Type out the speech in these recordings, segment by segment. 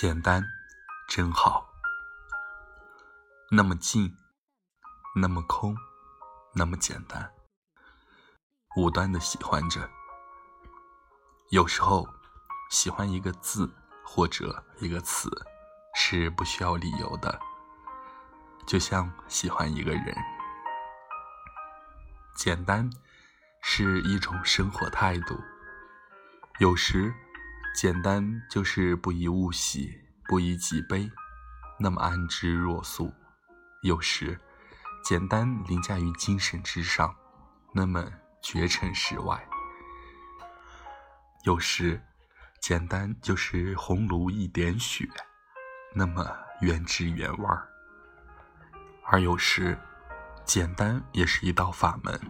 简单，真好。那么静，那么空，那么简单。无端的喜欢着。有时候，喜欢一个字或者一个词，是不需要理由的。就像喜欢一个人。简单，是一种生活态度。有时。简单就是不以物喜，不以己悲，那么安之若素；有时，简单凌驾于精神之上，那么绝尘世外；有时，简单就是红炉一点雪，那么原汁原味儿；而有时，简单也是一道法门，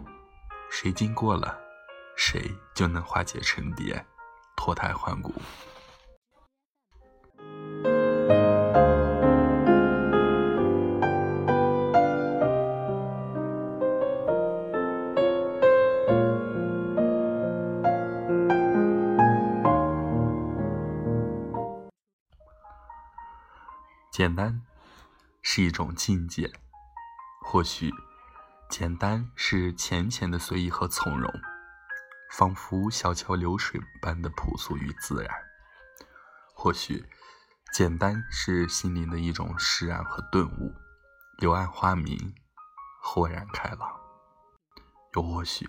谁经过了，谁就能化解成蝶。脱胎换骨。简单是一种境界，或许简单是浅浅的随意和从容。仿佛小桥流水般的朴素与自然，或许简单是心灵的一种释然和顿悟，柳暗花明，豁然开朗；又或许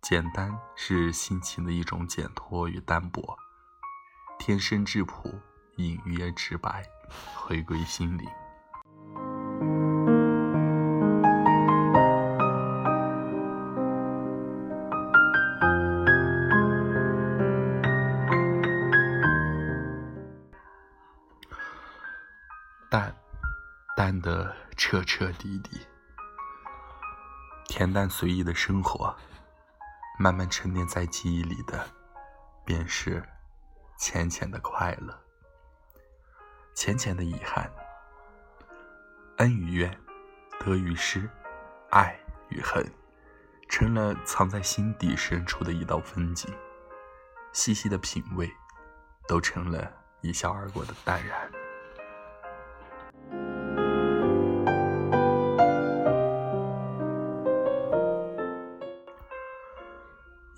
简单是心情的一种解脱与淡泊，天生质朴，隐约直白，回归心灵。淡的彻彻底底，恬淡随意的生活，慢慢沉淀在记忆里的，便是浅浅的快乐，浅浅的遗憾，恩与怨，得与失，爱与恨，成了藏在心底深处的一道风景，细细的品味，都成了一笑而过的淡然。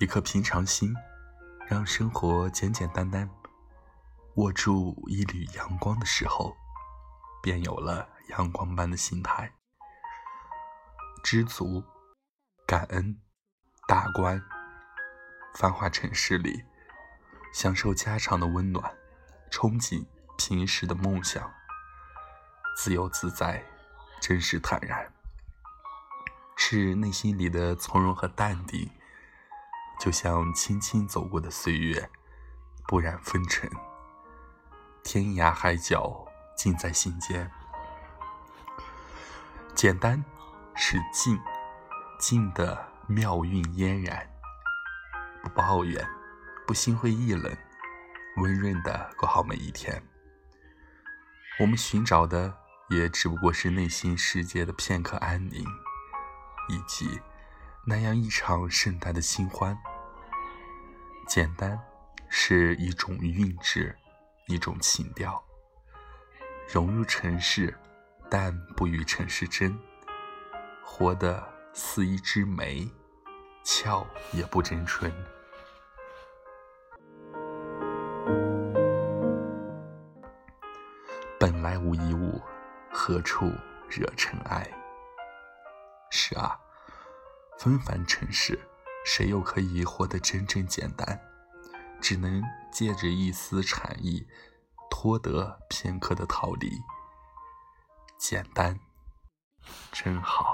一颗平常心，让生活简简单单。握住一缕阳光的时候，便有了阳光般的心态。知足、感恩、大观，繁华城市里，享受家常的温暖，憧憬平时的梦想。自由自在，真实坦然，是内心里的从容和淡定。就像轻轻走过的岁月，不染风尘。天涯海角尽在心间。简单是静，静的妙韵嫣然。不抱怨，不心灰意冷，温润的过好每一天。我们寻找的，也只不过是内心世界的片刻安宁，以及那样一场盛大的新欢。简单是一种韵致，一种情调。融入尘世，但不与尘世争。活得似一枝梅，俏也不争春。本来无一物，何处惹尘埃？是啊，纷繁尘世。谁又可以活得真正简单？只能借着一丝禅意，托得片刻的逃离。简单，真好。